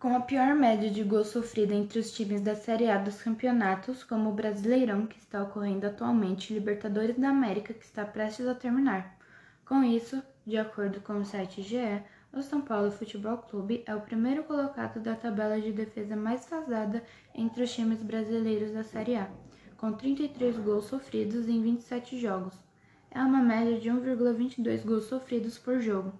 Com a pior média de gols sofrida entre os times da Série A dos campeonatos, como o Brasileirão, que está ocorrendo atualmente, e Libertadores da América, que está prestes a terminar. Com isso, de acordo com o site GE, o São Paulo Futebol Clube é o primeiro colocado da tabela de defesa mais vazada entre os times brasileiros da Série A, com 33 gols sofridos em 27 jogos. É uma média de 1,22 gols sofridos por jogo.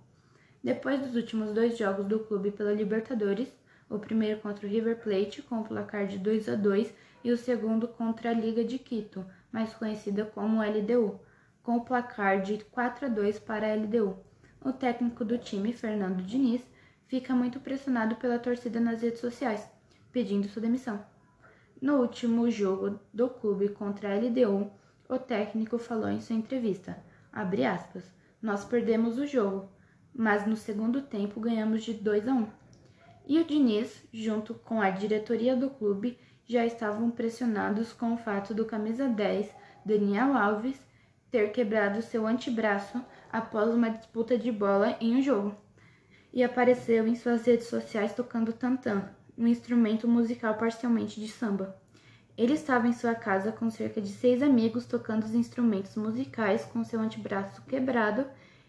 Depois dos últimos dois jogos do clube pela Libertadores, o primeiro contra o River Plate com o placar de 2 a 2 e o segundo contra a Liga de Quito, mais conhecida como LDU, com o placar de 4 a 2 para a LDU. O técnico do time, Fernando Diniz, fica muito pressionado pela torcida nas redes sociais, pedindo sua demissão. No último jogo do clube contra a LDU, o técnico falou em sua entrevista, aspas, nós perdemos o jogo, mas no segundo tempo ganhamos de 2 a 1. E o Diniz, junto com a diretoria do clube, já estavam pressionados com o fato do camisa 10, Daniel Alves, ter quebrado seu antebraço após uma disputa de bola em um jogo. E apareceu em suas redes sociais tocando tantã, um instrumento musical parcialmente de samba. Ele estava em sua casa com cerca de seis amigos tocando os instrumentos musicais com seu antebraço quebrado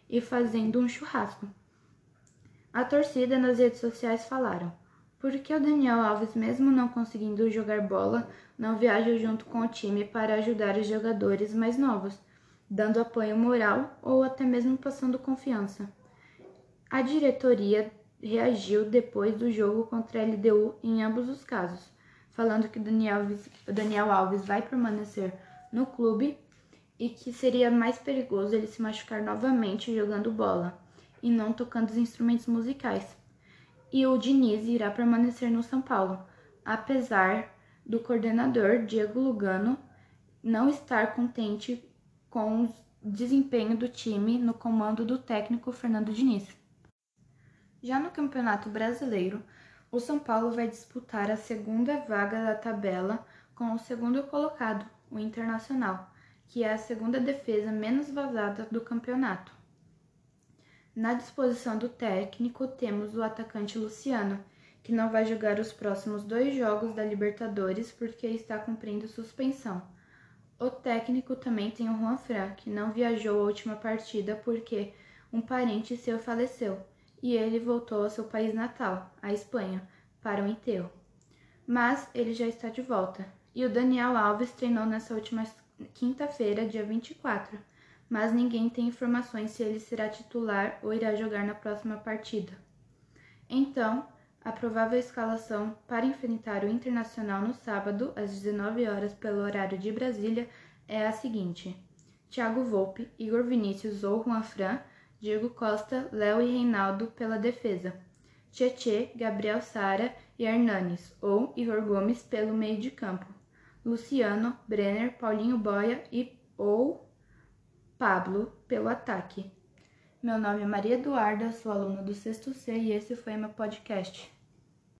e fazendo um churrasco. A torcida nas redes sociais falaram: por que o Daniel Alves, mesmo não conseguindo jogar bola, não viaja junto com o time para ajudar os jogadores mais novos, dando apoio moral ou até mesmo passando confiança? A diretoria reagiu depois do jogo contra a LDU em ambos os casos, falando que Alves, Daniel Alves vai permanecer no clube e que seria mais perigoso ele se machucar novamente jogando bola e não tocando os instrumentos musicais. E o Diniz irá permanecer no São Paulo, apesar do coordenador Diego Lugano não estar contente com o desempenho do time no comando do técnico Fernando Diniz. Já no Campeonato Brasileiro, o São Paulo vai disputar a segunda vaga da tabela com o segundo colocado, o Internacional, que é a segunda defesa menos vazada do campeonato. Na disposição do técnico, temos o atacante Luciano, que não vai jogar os próximos dois jogos da Libertadores porque está cumprindo suspensão. O técnico também tem o Juan Fran, que não viajou a última partida porque um parente seu faleceu e ele voltou ao seu país natal, a Espanha, para o enterro. Mas ele já está de volta. E o Daniel Alves treinou nessa última quinta-feira, dia 24 mas ninguém tem informações se ele será titular ou irá jogar na próxima partida. Então, a provável escalação para enfrentar o Internacional no sábado, às 19 horas pelo horário de Brasília, é a seguinte: Thiago Volpe, Igor Vinícius ou Juan Fran, Diego Costa, Léo e Reinaldo pela defesa. Tietê, Gabriel Sara e Hernanes, ou Igor Gomes pelo meio de campo. Luciano, Brenner, Paulinho Boia e ou Pablo pelo ataque. Meu nome é Maria Eduarda, sou aluna do sexto C e esse foi meu podcast.